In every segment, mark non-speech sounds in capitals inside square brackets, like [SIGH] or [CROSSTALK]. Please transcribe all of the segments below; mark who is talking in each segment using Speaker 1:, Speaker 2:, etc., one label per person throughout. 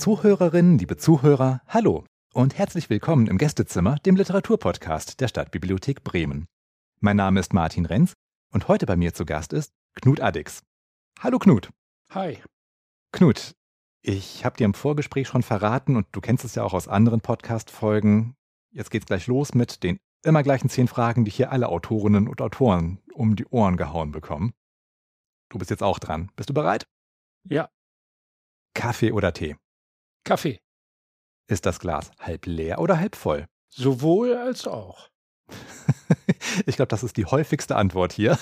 Speaker 1: Liebe Zuhörerinnen, liebe Zuhörer, hallo und herzlich willkommen im Gästezimmer, dem Literaturpodcast der Stadtbibliothek Bremen. Mein Name ist Martin Renz und heute bei mir zu Gast ist Knut Addix. Hallo Knut.
Speaker 2: Hi.
Speaker 1: Knut, ich habe dir im Vorgespräch schon verraten und du kennst es ja auch aus anderen Podcast-Folgen. Jetzt geht's gleich los mit den immer gleichen zehn Fragen, die hier alle Autorinnen und Autoren um die Ohren gehauen bekommen. Du bist jetzt auch dran. Bist du bereit?
Speaker 2: Ja.
Speaker 1: Kaffee oder Tee?
Speaker 2: Kaffee.
Speaker 1: Ist das Glas halb leer oder halb voll?
Speaker 2: Sowohl als auch. [LAUGHS]
Speaker 1: ich glaube, das ist die häufigste Antwort hier.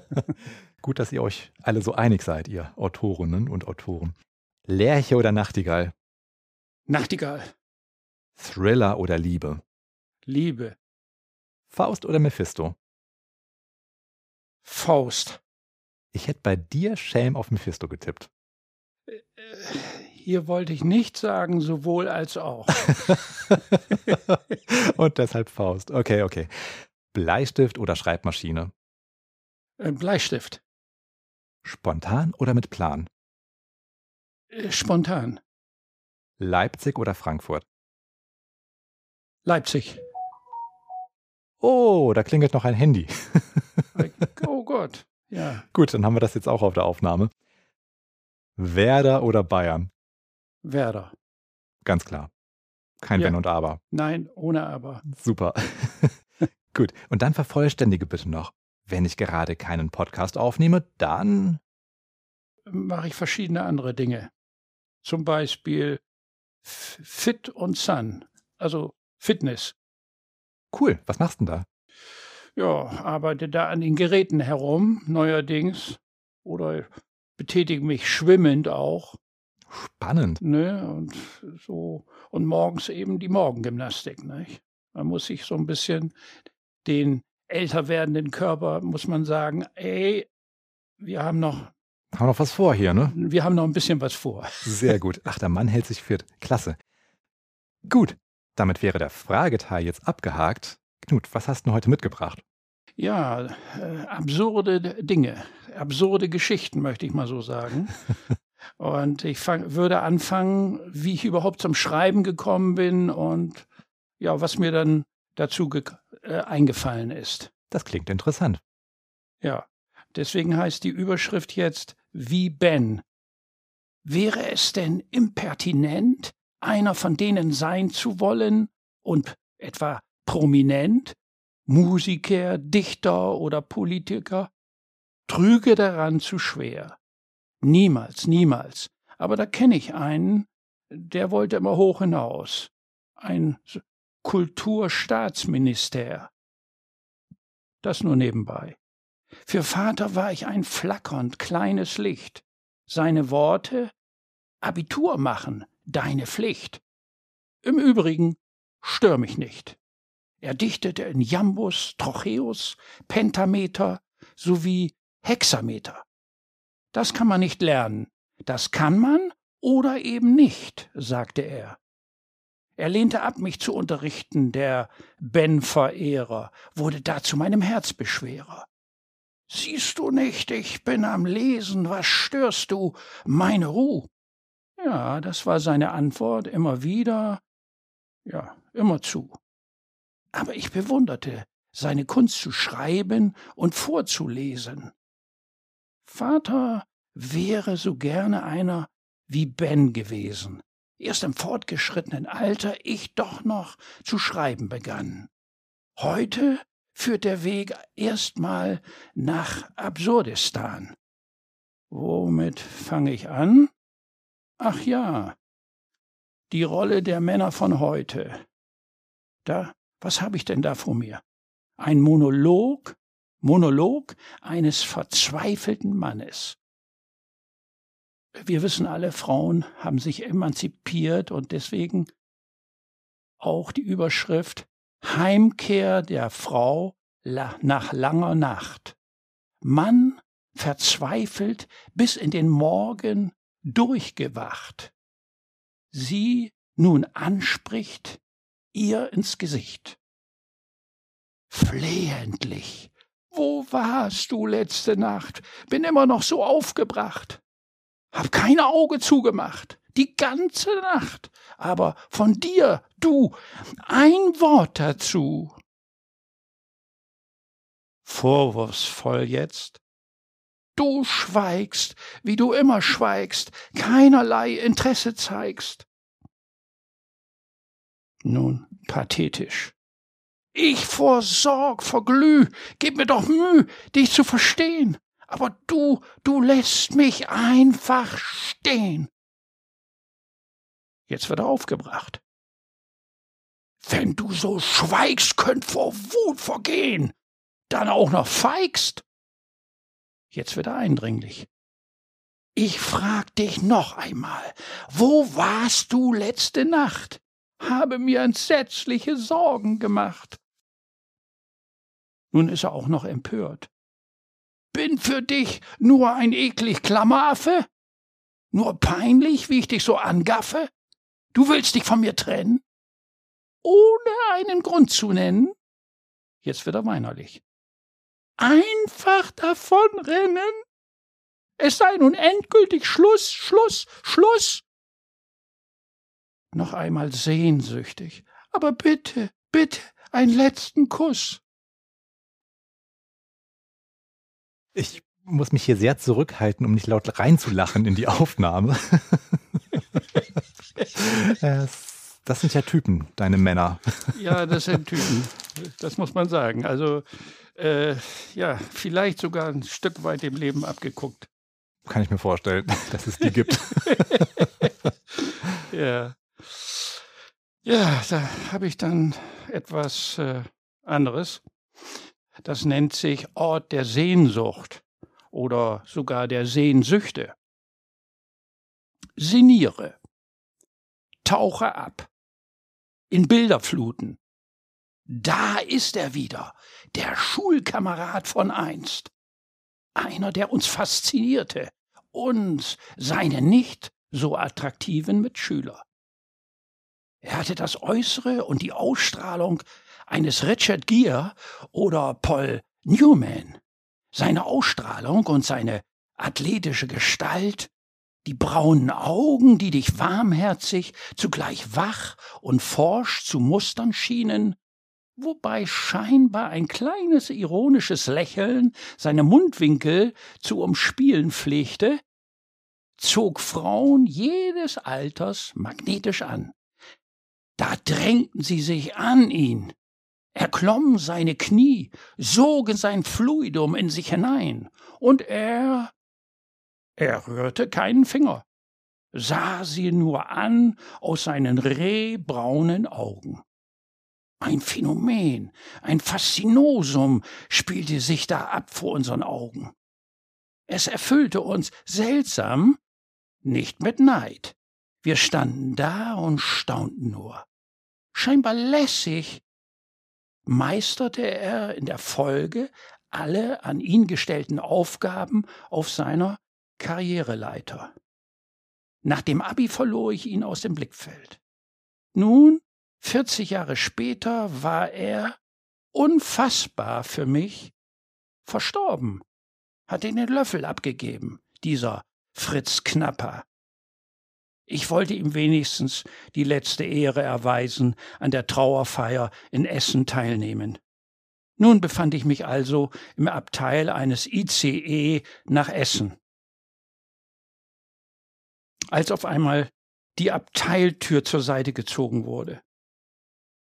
Speaker 1: [LAUGHS] Gut, dass ihr euch alle so einig seid, ihr Autorinnen und Autoren. Lerche oder Nachtigall?
Speaker 2: Nachtigall.
Speaker 1: Thriller oder Liebe?
Speaker 2: Liebe.
Speaker 1: Faust oder Mephisto?
Speaker 2: Faust.
Speaker 1: Ich hätte bei dir Schelm auf Mephisto getippt.
Speaker 2: Äh, hier wollte ich nicht sagen, sowohl als auch. [LAUGHS]
Speaker 1: Und deshalb Faust. Okay, okay. Bleistift oder Schreibmaschine?
Speaker 2: Äh, Bleistift.
Speaker 1: Spontan oder mit Plan?
Speaker 2: Äh, Spontan.
Speaker 1: Leipzig oder Frankfurt?
Speaker 2: Leipzig.
Speaker 1: Oh, da klingelt noch ein Handy. [LAUGHS]
Speaker 2: oh Gott. Ja.
Speaker 1: Gut, dann haben wir das jetzt auch auf der Aufnahme. Werder oder Bayern?
Speaker 2: Werder.
Speaker 1: Ganz klar. Kein
Speaker 2: Ja.
Speaker 1: Wenn und Aber.
Speaker 2: Nein, ohne Aber.
Speaker 1: Super. [LAUGHS] Gut. Und dann vervollständige bitte noch. Wenn ich gerade keinen Podcast aufnehme, dann.
Speaker 2: Mache ich verschiedene andere Dinge. Zum Beispiel Fit und Sun. Also Fitness.
Speaker 1: Cool. Was machst du denn da?
Speaker 2: Ja, arbeite da an den Geräten herum, neuerdings. Oder betätige mich schwimmend auch.
Speaker 1: Spannend.
Speaker 2: Ne? Und so. Und morgens eben die Morgengymnastik. Nicht? Man muss sich so ein bisschen den älter werdenden Körper, muss man sagen, ey, wir haben noch,
Speaker 1: Haben noch was vor hier, ne?
Speaker 2: wir haben noch ein bisschen was vor.
Speaker 1: Sehr gut. Ach, der Mann hält sich fit. Klasse. Gut. Damit wäre der Frageteil jetzt abgehakt. Knut, was hast du heute mitgebracht?
Speaker 2: Ja, äh, absurde Dinge, absurde Geschichten, möchte ich mal so sagen. [LAUGHS] Und ich fang, würde anfangen, wie ich überhaupt zum Schreiben gekommen bin und ja, was mir dann dazu äh, eingefallen ist.
Speaker 1: Das klingt interessant.
Speaker 2: Ja, deswegen heißt die Überschrift jetzt wie Ben. Wäre es denn impertinent, einer von denen sein zu wollen und etwa prominent, Musiker, Dichter oder Politiker? Trüge daran zu schwer. Niemals, niemals. Aber da kenne ich einen, der wollte immer hoch hinaus. Ein Kulturstaatsminister. Das nur nebenbei. Für Vater war ich ein flackernd kleines Licht. Seine Worte Abitur machen, deine Pflicht. Im Übrigen stör mich nicht. Er dichtete in Jambus, Trocheus, Pentameter sowie Hexameter. Das kann man nicht lernen. Das kann man oder eben nicht, sagte er. Er lehnte ab, mich zu unterrichten, der Ben-Verehrer, wurde dazu meinem Herzbeschwerer. Siehst du nicht, ich bin am Lesen, was störst du? Meine Ruh. Ja, das war seine Antwort immer wieder, ja, immer zu. Aber ich bewunderte seine Kunst zu schreiben und vorzulesen. Vater wäre so gerne einer wie Ben gewesen. Erst im fortgeschrittenen Alter ich doch noch zu schreiben begann. Heute führt der Weg erstmal nach Absurdistan. Womit fange ich an? Ach ja, die Rolle der Männer von heute. Da, was habe ich denn da vor mir? Ein Monolog, Monolog eines verzweifelten Mannes. Wir wissen alle, Frauen haben sich emanzipiert und deswegen auch die Überschrift Heimkehr der Frau nach langer Nacht. Mann verzweifelt bis in den Morgen durchgewacht. Sie nun anspricht, ihr ins Gesicht. Flehentlich. Wo warst du letzte Nacht? Bin immer noch so aufgebracht. Hab kein Auge zugemacht. die ganze Nacht, aber von dir, du, ein Wort dazu. Vorwurfsvoll jetzt. Du schweigst, wie du immer schweigst, keinerlei Interesse zeigst. Nun, pathetisch. Ich vor Sorg, vor Glüh, gib mir doch Mühe, dich zu verstehen. Aber du, du lässt mich einfach stehen. Jetzt wird er aufgebracht. Wenn du so schweigst, könnt vor Wut vergehen, dann auch noch feigst. Jetzt wird er eindringlich. Ich frag dich noch einmal, wo warst du letzte Nacht? Habe mir entsetzliche Sorgen gemacht. Nun ist er auch noch empört. Bin für dich nur ein eklig Klammeraffe? Nur peinlich, wie ich dich so angaffe? Du willst dich von mir trennen? Ohne einen Grund zu nennen? Jetzt wird er weinerlich. Einfach davonrennen? Es sei nun endgültig Schluss, Schluss, Schluss. Noch einmal sehnsüchtig. Aber bitte, bitte, einen letzten Kuss.
Speaker 1: Ich muss mich hier sehr zurückhalten, um nicht laut reinzulachen in die Aufnahme. [LAUGHS] das sind ja Typen, deine Männer.
Speaker 2: Ja, das sind Typen. Das muss man sagen. Also, äh, ja, vielleicht sogar ein Stück weit im Leben abgeguckt.
Speaker 1: Kann ich mir vorstellen, [LAUGHS] dass es die gibt. [LAUGHS]
Speaker 2: ja. Ja, da habe ich dann etwas äh, anderes. Das nennt sich Ort der Sehnsucht oder sogar der Sehnsüchte. Siniere, tauche ab, in Bilderfluten. Da ist er wieder, der Schulkamerad von einst. Einer, der uns faszinierte, uns, seine nicht so attraktiven Mitschüler. Er hatte das Äußere und die Ausstrahlung eines Richard Gere oder Paul Newman. Seine Ausstrahlung und seine athletische Gestalt, die braunen Augen, die dich warmherzig, zugleich wach und forsch zu mustern schienen, wobei scheinbar ein kleines ironisches Lächeln seine Mundwinkel zu umspielen pflegte, zog Frauen jedes Alters magnetisch an. Da drängten sie sich an ihn, erklommen seine Knie, sogen sein Fluidum in sich hinein, und er er rührte keinen Finger, sah sie nur an aus seinen rehbraunen Augen. Ein Phänomen, ein Faszinosum spielte sich da ab vor unseren Augen. Es erfüllte uns seltsam, nicht mit Neid. Wir standen da und staunten nur. Scheinbar lässig meisterte er in der Folge alle an ihn gestellten Aufgaben auf seiner Karriereleiter. Nach dem Abi verlor ich ihn aus dem Blickfeld. Nun, 40 Jahre später, war er, unfassbar für mich, verstorben, hat ihn den Löffel abgegeben, dieser Fritz Knapper. Ich wollte ihm wenigstens die letzte Ehre erweisen, an der Trauerfeier in Essen teilnehmen. Nun befand ich mich also im Abteil eines ICE nach Essen als auf einmal die Abteiltür zur Seite gezogen wurde.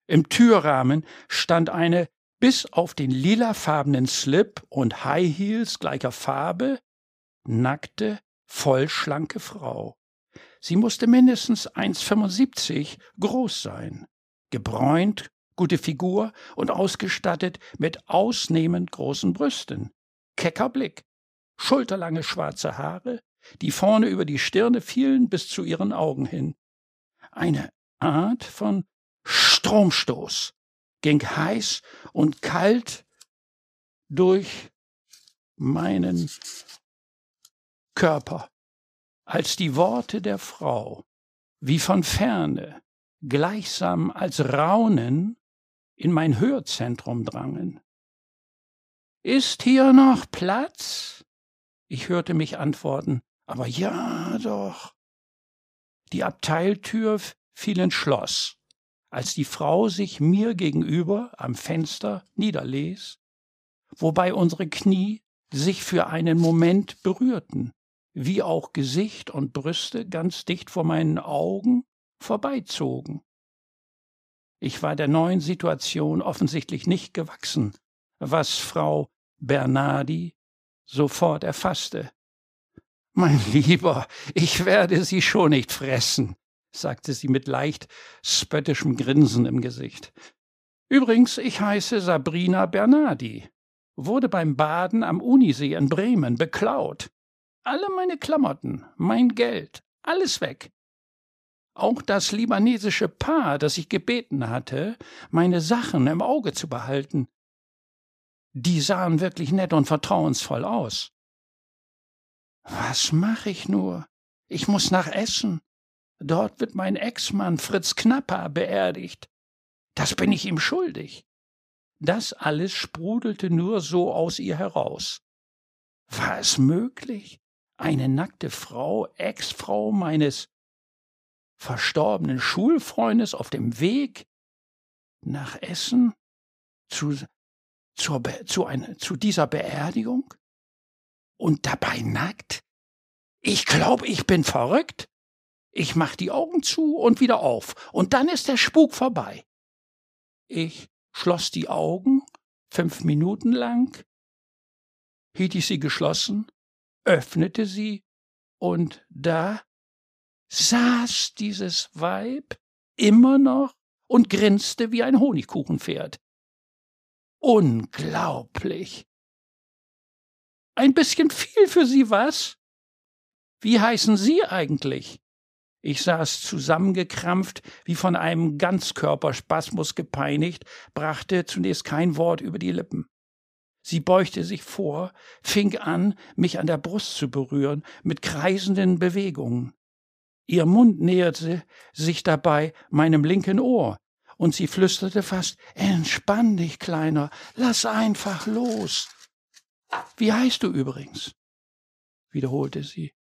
Speaker 2: Im Türrahmen stand eine bis auf den lilafarbenen Slip und High Heels gleicher Farbe nackte, vollschlanke Frau. Sie musste mindestens 1,75 groß sein, gebräunt, gute Figur und ausgestattet mit ausnehmend großen Brüsten, kecker Blick, schulterlange schwarze Haare, die vorne über die Stirne fielen bis zu ihren Augen hin. Eine Art von Stromstoß. Ging heiß und kalt durch meinen Körper, als die Worte der Frau wie von ferne, gleichsam als Raunen in mein Hörzentrum drangen. Ist hier noch Platz? Ich hörte mich antworten, aber ja doch. Die Abteiltür fiel ins Schloss, als die Frau sich mir gegenüber am Fenster niederließ, wobei unsere Knie sich für einen Moment berührten, wie auch Gesicht und Brüste ganz dicht vor meinen Augen vorbeizogen. Ich war der neuen Situation offensichtlich nicht gewachsen, was Frau Bernardi sofort erfasste. Mein [LAUGHS] Lieber, ich werde Sie schon nicht fressen, sagte sie mit leicht spöttischem Grinsen im Gesicht. Übrigens, ich heiße Sabrina Bernardi, wurde beim Baden am Unisee in Bremen beklaut. Alle meine Klamotten, mein Geld, alles weg. Auch das libanesische Paar, das ich gebeten hatte, meine Sachen im Auge zu behalten. Die sahen wirklich nett und vertrauensvoll aus. Was mache ich nur? Ich muss nach Essen. Dort wird mein Ex-Mann Fritz Knapper beerdigt. Das bin ich ihm schuldig. Das alles sprudelte nur so aus ihr heraus. War es möglich, eine nackte Frau, Ex-Frau meines verstorbenen Schulfreundes auf dem Weg nach Essen zu, zur, zu, eine, zu dieser Beerdigung? Und dabei nackt? Ich glaub, ich bin verrückt. Ich mach die Augen zu und wieder auf, und dann ist der Spuk vorbei. Ich schloss die Augen fünf Minuten lang, hielt ich sie geschlossen, öffnete sie, und da saß dieses Weib immer noch und grinste wie ein Honigkuchenpferd. Unglaublich. Ein bisschen viel für Sie, was? Wie heißen Sie eigentlich? Ich saß zusammengekrampft, wie von einem Ganzkörperspasmus gepeinigt, brachte zunächst kein Wort über die Lippen. Sie beugte sich vor, fing an, mich an der Brust zu berühren, mit kreisenden Bewegungen. Ihr Mund näherte sich dabei meinem linken Ohr, und sie flüsterte fast Entspann dich, Kleiner, lass einfach los. Wie heißt du übrigens? wiederholte sie.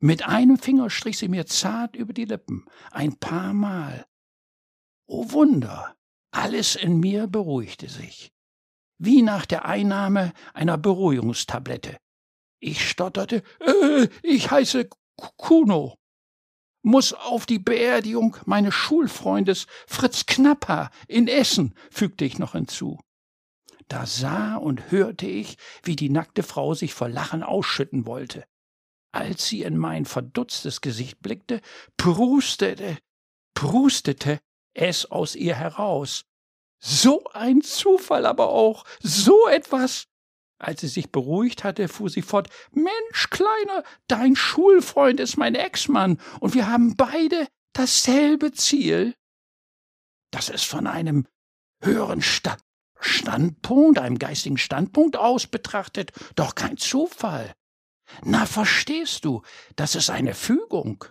Speaker 2: Mit einem Finger strich sie mir zart über die Lippen, ein paar Mal. O Wunder, alles in mir beruhigte sich, wie nach der Einnahme einer Beruhigungstablette. Ich stotterte, äh, ich heiße Kuno muss auf die Beerdigung meines Schulfreundes Fritz Knapper in Essen, fügte ich noch hinzu. Da sah und hörte ich, wie die nackte Frau sich vor Lachen ausschütten wollte. Als sie in mein verdutztes Gesicht blickte, prustete, prustete es aus ihr heraus. So ein Zufall aber auch, so etwas als sie sich beruhigt hatte, fuhr sie fort Mensch, Kleiner, dein Schulfreund ist mein Ex-Mann, und wir haben beide dasselbe Ziel. Das ist von einem höheren Sta Standpunkt, einem geistigen Standpunkt aus betrachtet, doch kein Zufall. Na, verstehst du, das ist eine Fügung.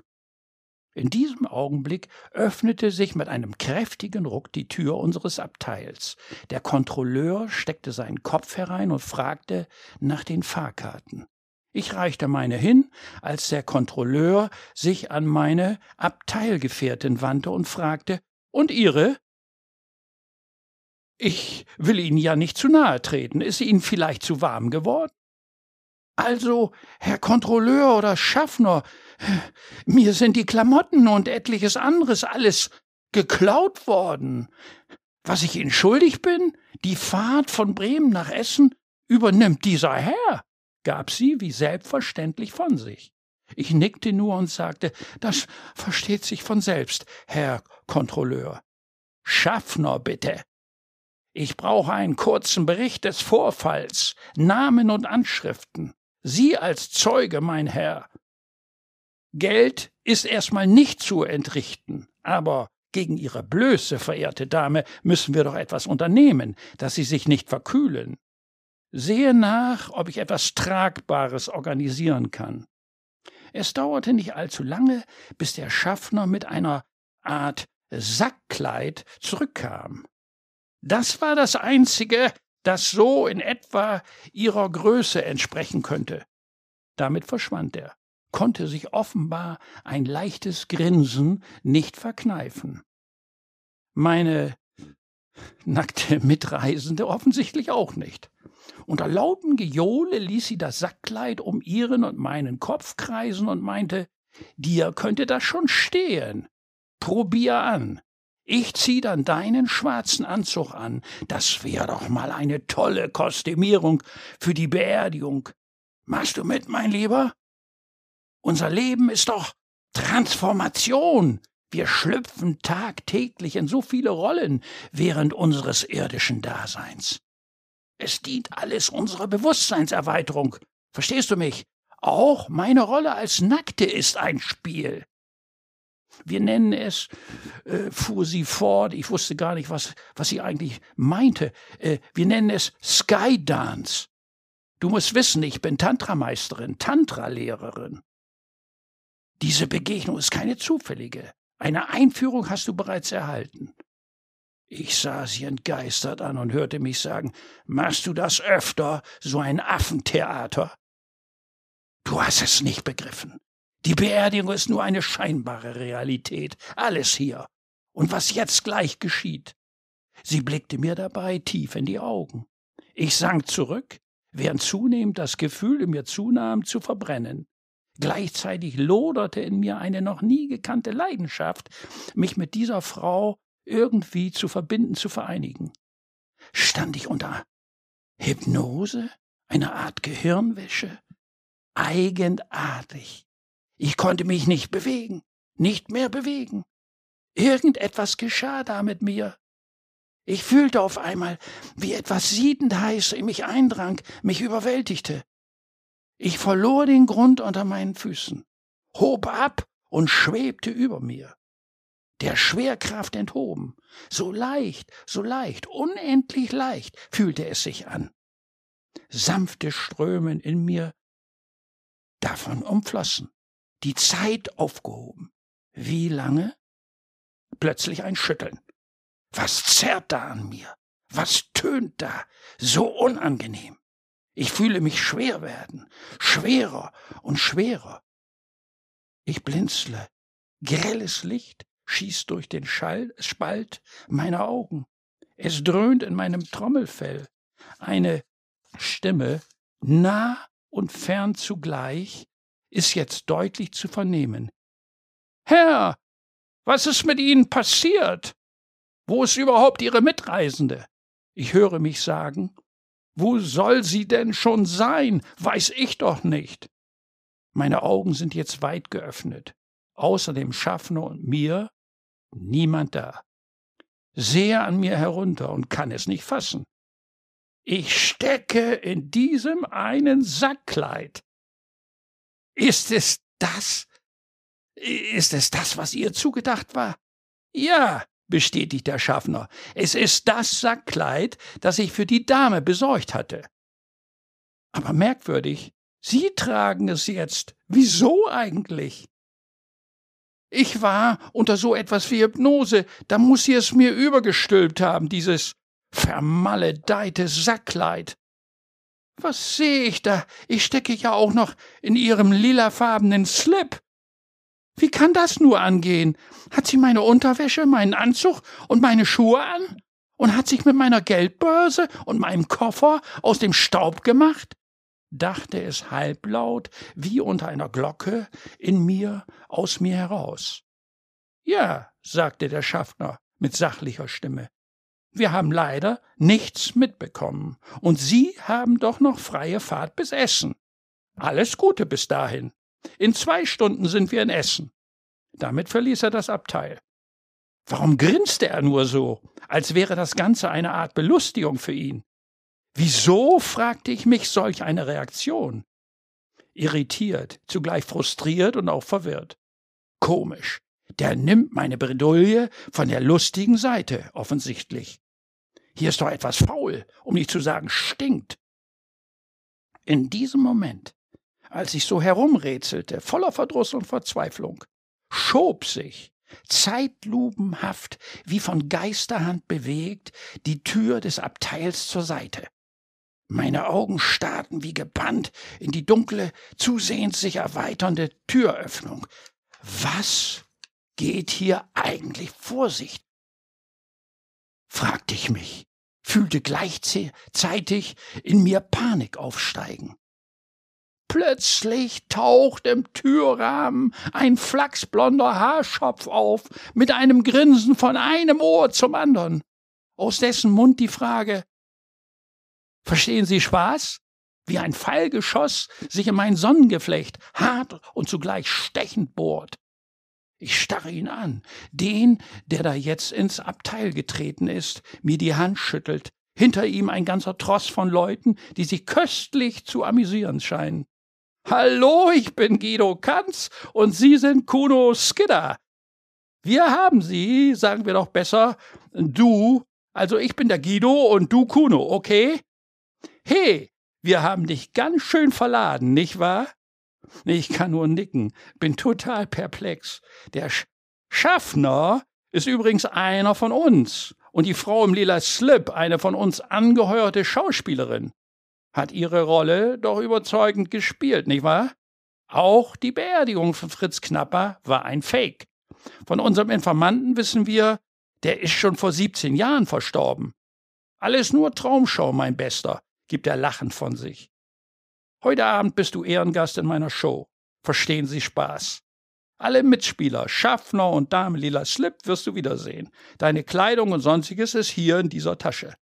Speaker 2: In diesem Augenblick öffnete sich mit einem kräftigen Ruck die Tür unseres Abteils. Der Kontrolleur steckte seinen Kopf herein und fragte nach den Fahrkarten. Ich reichte meine hin, als der Kontrolleur sich an meine Abteilgefährtin wandte und fragte Und Ihre? Ich will Ihnen ja nicht zu nahe treten. Ist Ihnen vielleicht zu warm geworden? Also, Herr Kontrolleur oder Schaffner, mir sind die Klamotten und etliches anderes alles geklaut worden. Was ich Ihnen schuldig bin, die Fahrt von Bremen nach Essen übernimmt dieser Herr, gab sie wie selbstverständlich von sich. Ich nickte nur und sagte, das versteht sich von selbst, Herr Kontrolleur. Schaffner bitte. Ich brauche einen kurzen Bericht des Vorfalls, Namen und Anschriften. Sie als Zeuge, mein Herr. Geld ist erstmal nicht zu entrichten, aber gegen Ihre Blöße, verehrte Dame, müssen wir doch etwas unternehmen, dass Sie sich nicht verkühlen. Sehe nach, ob ich etwas Tragbares organisieren kann. Es dauerte nicht allzu lange, bis der Schaffner mit einer Art Sackkleid zurückkam. Das war das einzige, das so in etwa ihrer Größe entsprechen könnte. Damit verschwand er. konnte sich offenbar ein leichtes Grinsen nicht verkneifen. Meine nackte Mitreisende offensichtlich auch nicht. Unter lautem Gejohle ließ sie das Sackkleid um ihren und meinen Kopf kreisen und meinte, dir könnte das schon stehen. Probier an. Ich zieh dann deinen schwarzen Anzug an. Das wär doch mal eine tolle Kostümierung für die Beerdigung. Machst du mit, mein Lieber? Unser Leben ist doch Transformation. Wir schlüpfen tagtäglich in so viele Rollen während unseres irdischen Daseins. Es dient alles unserer Bewusstseinserweiterung. Verstehst du mich? Auch meine Rolle als Nackte ist ein Spiel. Wir nennen es, äh, fuhr sie fort, ich wusste gar nicht, was, was sie eigentlich meinte, äh, wir nennen es Skydance. Du musst wissen, ich bin Tantrameisterin, Tantra-Lehrerin. Diese Begegnung ist keine zufällige. Eine Einführung hast du bereits erhalten. Ich sah sie entgeistert an und hörte mich sagen, machst du das öfter, so ein Affentheater? Du hast es nicht begriffen. Die Beerdigung ist nur eine scheinbare Realität. Alles hier. Und was jetzt gleich geschieht. Sie blickte mir dabei tief in die Augen. Ich sank zurück, während zunehmend das Gefühl in mir zunahm, zu verbrennen. Gleichzeitig loderte in mir eine noch nie gekannte Leidenschaft, mich mit dieser Frau irgendwie zu verbinden, zu vereinigen. Stand ich unter Hypnose, eine Art Gehirnwäsche? Eigenartig. Ich konnte mich nicht bewegen, nicht mehr bewegen. Irgendetwas geschah da mit mir. Ich fühlte auf einmal, wie etwas siedend heiß in mich eindrang, mich überwältigte. Ich verlor den Grund unter meinen Füßen, hob ab und schwebte über mir. Der Schwerkraft enthoben, so leicht, so leicht, unendlich leicht fühlte es sich an. Sanfte Strömen in mir davon umflossen, die Zeit aufgehoben. Wie lange? Plötzlich ein Schütteln. Was zerrt da an mir? Was tönt da? So unangenehm. Ich fühle mich schwer werden, schwerer und schwerer. Ich blinzle. Grelles Licht schießt durch den Schall, Spalt meiner Augen. Es dröhnt in meinem Trommelfell. Eine Stimme, nah und fern zugleich, ist jetzt deutlich zu vernehmen. Herr, was ist mit Ihnen passiert? Wo ist überhaupt Ihre Mitreisende? Ich höre mich sagen, wo soll sie denn schon sein? Weiß ich doch nicht. Meine Augen sind jetzt weit geöffnet. Außer dem Schaffner und mir niemand da. Sehe an mir herunter und kann es nicht fassen. Ich stecke in diesem einen Sackkleid. Ist es das? Ist es das, was ihr zugedacht war? Ja, bestätigt der Schaffner. Es ist das Sackkleid, das ich für die Dame besorgt hatte. Aber merkwürdig, Sie tragen es jetzt. Wieso eigentlich? Ich war unter so etwas wie Hypnose, da muss sie es mir übergestülpt haben, dieses vermaledeite Sackkleid. Was sehe ich da? Ich stecke ja auch noch in ihrem lilafarbenen Slip. Wie kann das nur angehen? Hat sie meine Unterwäsche, meinen Anzug und meine Schuhe an? Und hat sich mit meiner Geldbörse und meinem Koffer aus dem Staub gemacht? dachte es halblaut, wie unter einer Glocke, in mir, aus mir heraus. Ja, sagte der Schaffner mit sachlicher Stimme. Wir haben leider nichts mitbekommen, und Sie haben doch noch freie Fahrt bis Essen. Alles Gute bis dahin. In zwei Stunden sind wir in Essen. Damit verließ er das Abteil. Warum grinste er nur so, als wäre das Ganze eine Art Belustigung für ihn? Wieso, fragte ich mich, solch eine Reaktion? Irritiert, zugleich frustriert und auch verwirrt. Komisch. Der nimmt meine Bredouille von der lustigen Seite, offensichtlich. Hier ist doch etwas faul, um nicht zu sagen stinkt. In diesem Moment als ich so herumrätselte, voller Verdruss und Verzweiflung, schob sich, zeitlupenhaft, wie von Geisterhand bewegt, die Tür des Abteils zur Seite. Meine Augen starrten wie gebannt in die dunkle, zusehends sich erweiternde Türöffnung. Was geht hier eigentlich vor sich? fragte ich mich, fühlte gleichzeitig in mir Panik aufsteigen. Plötzlich taucht im Türrahmen ein flachsblonder Haarschopf auf, mit einem Grinsen von einem Ohr zum anderen, aus dessen Mund die Frage Verstehen Sie Spaß? Wie ein Pfeilgeschoss sich in mein Sonnengeflecht hart und zugleich stechend bohrt. Ich starre ihn an, den, der da jetzt ins Abteil getreten ist, mir die Hand schüttelt, hinter ihm ein ganzer Tross von Leuten, die sich köstlich zu amüsieren scheinen. Hallo, ich bin Guido Kanz und Sie sind Kuno Skidder. Wir haben Sie, sagen wir doch besser, du, also ich bin der Guido und du Kuno, okay? He, wir haben dich ganz schön verladen, nicht wahr? Ich kann nur nicken, bin total perplex. Der Sch Schaffner ist übrigens einer von uns und die Frau im lila Slip eine von uns angeheuerte Schauspielerin. Hat ihre Rolle doch überzeugend gespielt, nicht wahr? Auch die Beerdigung von Fritz Knapper war ein Fake. Von unserem Informanten wissen wir, der ist schon vor 17 Jahren verstorben. Alles nur Traumschau, mein Bester gibt er lachend von sich. Heute Abend bist du Ehrengast in meiner Show. Verstehen Sie Spaß. Alle Mitspieler, Schaffner und Dame Lila Slip wirst du wiedersehen. Deine Kleidung und sonstiges ist hier in dieser Tasche.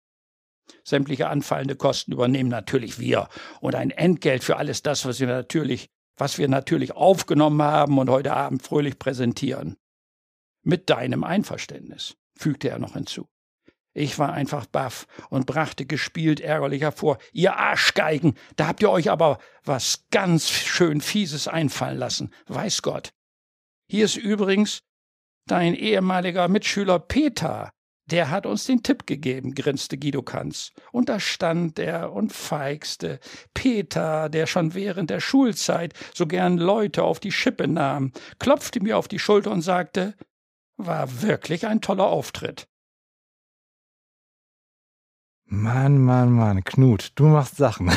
Speaker 2: Sämtliche anfallende Kosten übernehmen natürlich wir und ein Entgelt für alles das, was wir natürlich, was wir natürlich aufgenommen haben und heute Abend fröhlich präsentieren. Mit deinem Einverständnis, fügte er noch hinzu. Ich war einfach baff und brachte gespielt ärgerlich hervor. Ihr Arschgeigen, da habt ihr euch aber was ganz schön Fieses einfallen lassen, weiß Gott. Hier ist übrigens dein ehemaliger Mitschüler Peter. Der hat uns den Tipp gegeben, grinste Guido Kanz. Und da stand er und feixte. Peter, der schon während der Schulzeit so gern Leute auf die Schippe nahm, klopfte mir auf die Schulter und sagte, war wirklich ein toller Auftritt.
Speaker 1: Mann, Mann, Mann, Knut, du machst Sachen. [LAUGHS]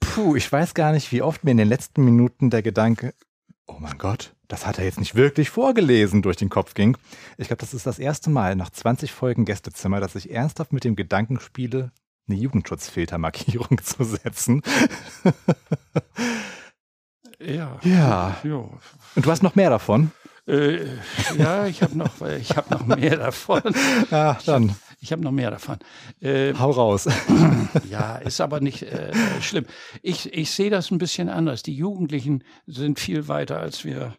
Speaker 1: Puh, ich weiß gar nicht, wie oft mir in den letzten Minuten der Gedanke, oh mein Gott, das hat er jetzt nicht wirklich vorgelesen, durch den Kopf ging. Ich glaube, das ist das erste Mal nach 20 Folgen Gästezimmer, dass ich ernsthaft mit dem Gedanken spiele, eine Jugendschutzfiltermarkierung [LAUGHS] zu setzen.
Speaker 2: ja.
Speaker 1: Ja. ja. Und du hast noch mehr davon?
Speaker 2: Äh, ja, ich habe noch, ich hab noch mehr davon. [LAUGHS]
Speaker 1: Ja, dann.
Speaker 2: Ich habe noch mehr davon. Äh,
Speaker 1: Hau raus. [LAUGHS]
Speaker 2: ja, ist aber nicht äh, schlimm. Ich, ich sehe das ein bisschen anders. Die Jugendlichen sind viel weiter, als wir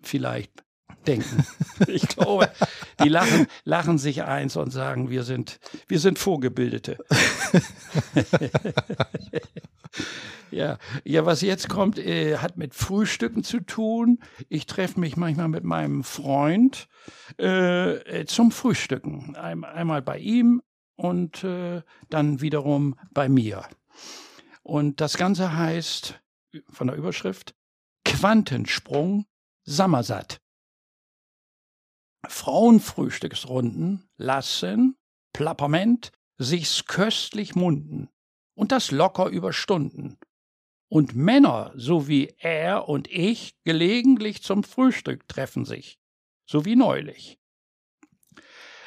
Speaker 2: vielleicht denken. [LAUGHS] Ich glaube, die lachen, lachen sich eins und sagen, wir sind, wir sind Vorgebildete. [LAUGHS] ja, ja, was jetzt kommt, äh, hat mit Frühstücken zu tun. Ich treffe mich manchmal mit meinem Freund äh, zum Frühstücken. Ein, einmal bei ihm und äh, dann wiederum bei mir. Und das Ganze heißt von der Überschrift Quantensprung Sammersatt. Frauenfrühstücksrunden lassen, Plapperment, sich's köstlich munden und das locker über Stunden. Und Männer, so wie er und ich, gelegentlich zum Frühstück treffen sich, so wie neulich.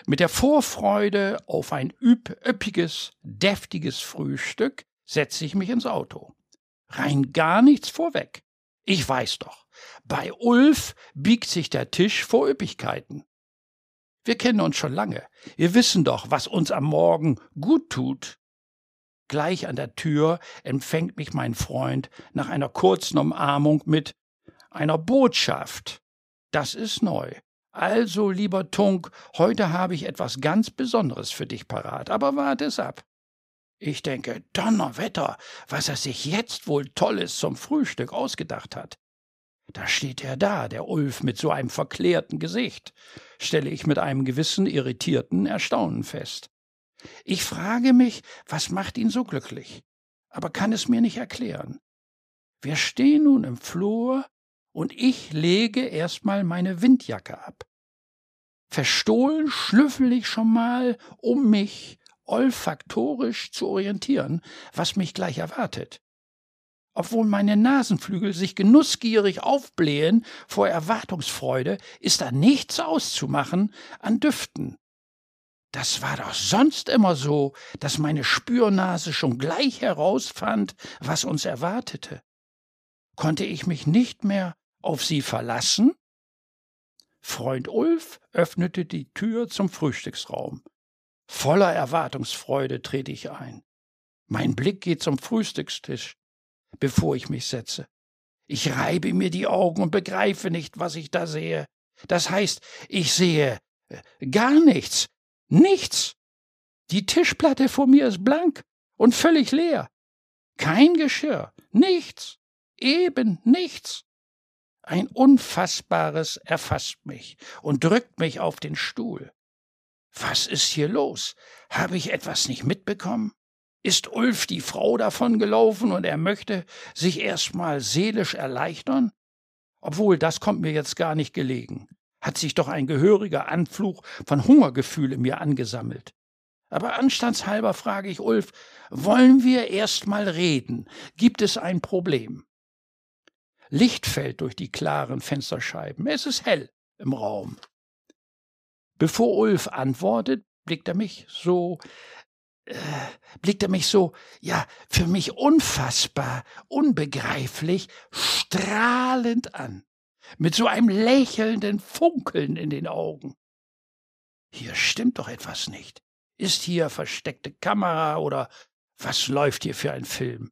Speaker 2: Mit der Vorfreude auf ein üpp üppiges, deftiges Frühstück setze ich mich ins Auto. Rein gar nichts vorweg. Ich weiß doch, bei Ulf biegt sich der Tisch vor Üppigkeiten. Wir kennen uns schon lange. Wir wissen doch, was uns am Morgen gut tut. Gleich an der Tür empfängt mich mein Freund nach einer kurzen Umarmung mit einer Botschaft. Das ist neu. Also, lieber Tunk, heute habe ich etwas ganz Besonderes für dich parat, aber warte es ab. Ich denke, Donnerwetter, was er sich jetzt wohl Tolles zum Frühstück ausgedacht hat. Da steht er da, der Ulf mit so einem verklärten Gesicht, stelle ich mit einem gewissen irritierten Erstaunen fest. Ich frage mich, was macht ihn so glücklich, aber kann es mir nicht erklären. Wir stehen nun im Flur und ich lege erstmal meine Windjacke ab. Verstohlen schnüffel ich schon mal um mich olfaktorisch zu orientieren, was mich gleich erwartet. Obwohl meine Nasenflügel sich genussgierig aufblähen vor Erwartungsfreude, ist da nichts auszumachen an Düften. Das war doch sonst immer so, dass meine Spürnase schon gleich herausfand, was uns erwartete. Konnte ich mich nicht mehr auf sie verlassen? Freund Ulf öffnete die Tür zum Frühstücksraum. Voller Erwartungsfreude trete ich ein. Mein Blick geht zum Frühstückstisch, bevor ich mich setze. Ich reibe mir die Augen und begreife nicht, was ich da sehe. Das heißt, ich sehe äh, gar nichts, nichts. Die Tischplatte vor mir ist blank und völlig leer. Kein Geschirr, nichts, eben nichts. Ein Unfassbares erfasst mich und drückt mich auf den Stuhl. Was ist hier los? Habe ich etwas nicht mitbekommen? Ist Ulf die Frau davon gelaufen und er möchte sich erst mal seelisch erleichtern? Obwohl, das kommt mir jetzt gar nicht gelegen. Hat sich doch ein gehöriger Anflug von Hungergefühl in mir angesammelt. Aber anstandshalber frage ich Ulf, wollen wir erst mal reden? Gibt es ein Problem? Licht fällt durch die klaren Fensterscheiben. Es ist hell im Raum. Bevor Ulf antwortet, blickt er mich so, äh, blickt er mich so, ja, für mich unfassbar, unbegreiflich, strahlend an, mit so einem lächelnden Funkeln in den Augen. Hier stimmt doch etwas nicht. Ist hier versteckte Kamera oder was läuft hier für ein Film?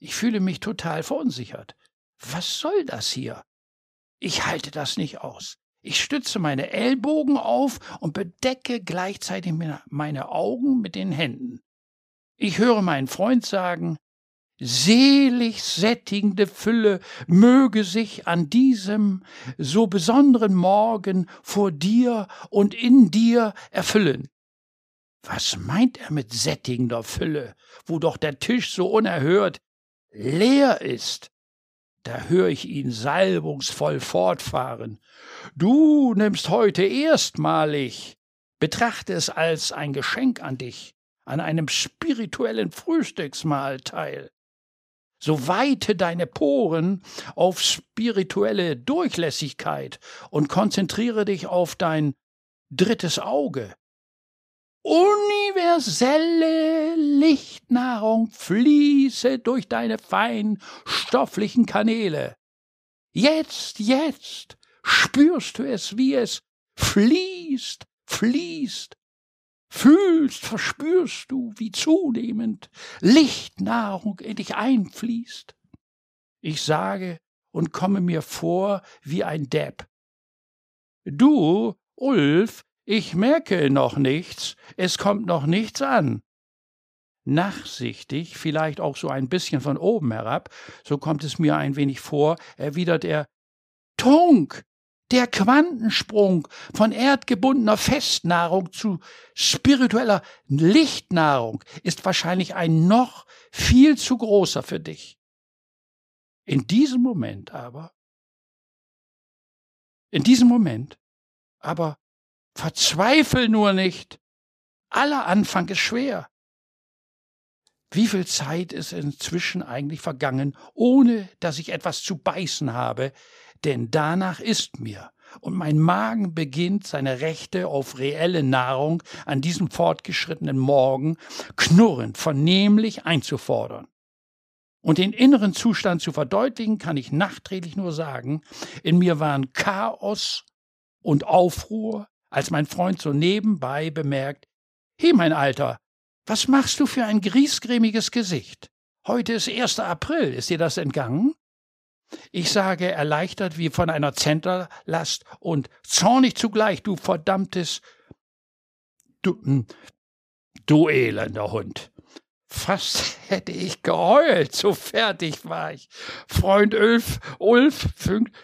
Speaker 2: Ich fühle mich total verunsichert. Was soll das hier? Ich halte das nicht aus. Ich stütze meine Ellbogen auf und bedecke gleichzeitig meine Augen mit den Händen. Ich höre meinen Freund sagen, selig sättigende Fülle möge sich an diesem so besonderen Morgen vor dir und in dir erfüllen. Was meint er mit sättigender Fülle, wo doch der Tisch so unerhört leer ist? Da hör ich ihn salbungsvoll fortfahren. Du nimmst heute erstmalig. Betrachte es als ein Geschenk an dich, an einem spirituellen Frühstücksmahl teil. So weite deine Poren auf spirituelle Durchlässigkeit und konzentriere dich auf dein drittes Auge, universelle Lichtnahrung fließe durch deine feinen stofflichen Kanäle. Jetzt, jetzt spürst du es, wie es fließt, fließt. Fühlst, verspürst du, wie zunehmend Lichtnahrung in dich einfließt. Ich sage und komme mir vor wie ein Depp. Du, Ulf, ich merke noch nichts, es kommt noch nichts an. Nachsichtig, vielleicht auch so ein bisschen von oben herab, so kommt es mir ein wenig vor, erwidert er Tunk, der Quantensprung von erdgebundener Festnahrung zu spiritueller Lichtnahrung ist wahrscheinlich ein noch viel zu großer für dich. In diesem Moment aber, in diesem Moment aber Verzweifel nur nicht. Aller Anfang ist schwer. Wie viel Zeit ist inzwischen eigentlich vergangen, ohne dass ich etwas zu beißen habe, denn danach ist mir, und mein Magen beginnt seine Rechte auf reelle Nahrung an diesem fortgeschrittenen Morgen knurrend vernehmlich einzufordern. Und den inneren Zustand zu verdeutlichen, kann ich nachträglich nur sagen, in mir waren Chaos und Aufruhr, als mein Freund so nebenbei bemerkt, He, mein Alter, was machst du für ein griesgrämiges Gesicht? Heute ist 1. April, ist dir das entgangen? Ich sage erleichtert wie von einer Zenterlast und zornig zugleich, du verdammtes, du, hm, du elender Hund. Fast hätte ich geheult, so fertig war ich. Freund Ulf, Ulf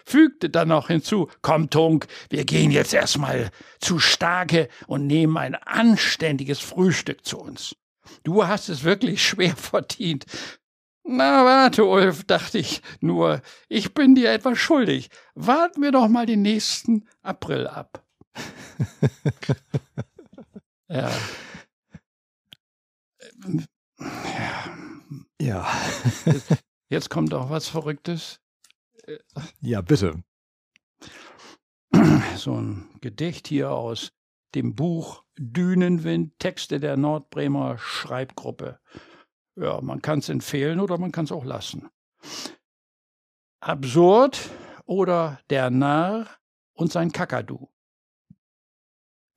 Speaker 2: fügte dann noch hinzu, komm Tunk, wir gehen jetzt erstmal zu Starke und nehmen ein anständiges Frühstück zu uns. Du hast es wirklich schwer [LAUGHS] verdient. Na, warte, Ulf, dachte ich nur, ich bin dir etwas schuldig. Warten wir doch mal den nächsten April ab. [LAUGHS] ja.
Speaker 1: Ja.
Speaker 2: Jetzt, jetzt kommt auch was Verrücktes.
Speaker 1: Ja, bitte.
Speaker 2: So ein Gedicht hier aus dem Buch Dünenwind, Texte der Nordbremer Schreibgruppe. Ja, man kann es empfehlen oder man kann es auch lassen. Absurd oder der Narr und sein Kakadu.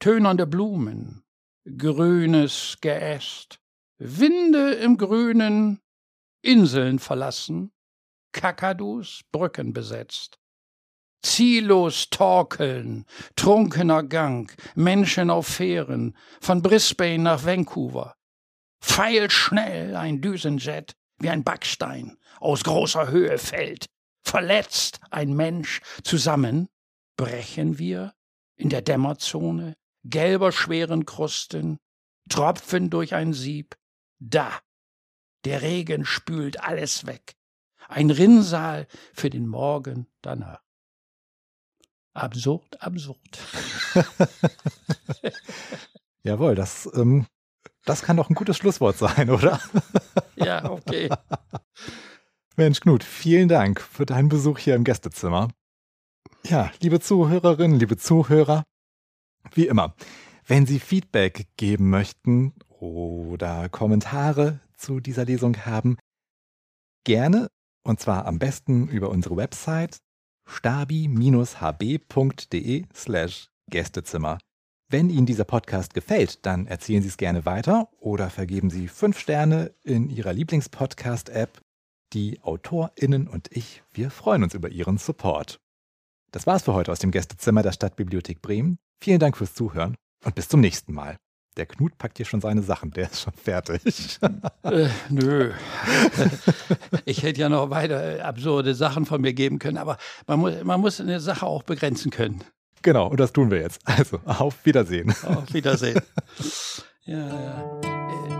Speaker 2: Tönernde Blumen, grünes Geäst, Winde im Grünen, Inseln verlassen, Kakadus Brücken besetzt. Ziellos torkeln, trunkener Gang, Menschen auf Fähren, von Brisbane nach Vancouver. Pfeilschnell ein Düsenjet, wie ein Backstein, aus großer Höhe fällt. Verletzt ein Mensch, zusammen brechen wir in der Dämmerzone, gelber schweren Krusten, Tropfen durch ein Sieb. Da, der Regen spült alles weg. Ein Rinnsal für den Morgen danach. Absurd, absurd. [LAUGHS]
Speaker 1: Jawohl, das, ähm, das kann doch ein gutes Schlusswort sein, oder? [LAUGHS]
Speaker 2: ja, okay.
Speaker 1: Mensch, Knut, vielen Dank für deinen Besuch hier im Gästezimmer. Ja, liebe Zuhörerinnen, liebe Zuhörer, wie immer, wenn Sie Feedback geben möchten oder Kommentare zu dieser Lesung haben, gerne und zwar am besten über unsere Website stabi-hb.de slash Gästezimmer. Wenn Ihnen dieser Podcast gefällt, dann erzählen Sie es gerne weiter oder vergeben Sie fünf Sterne in Ihrer Lieblingspodcast-App. Die AutorInnen und ich, wir freuen uns über Ihren Support. Das war's für heute aus dem Gästezimmer der Stadtbibliothek Bremen. Vielen Dank fürs Zuhören und bis zum nächsten Mal. Der Knut packt hier schon seine Sachen, der ist schon fertig.
Speaker 2: äh, nö. [LAUGHS] Ich hätte ja noch weiter absurde Sachen von mir geben können, aber man muss, man muss eine Sache auch begrenzen können.
Speaker 1: Genau, und das tun wir jetzt. Also, auf Wiedersehen.
Speaker 2: Auf Wiedersehen. [LAUGHS] Ja, ja.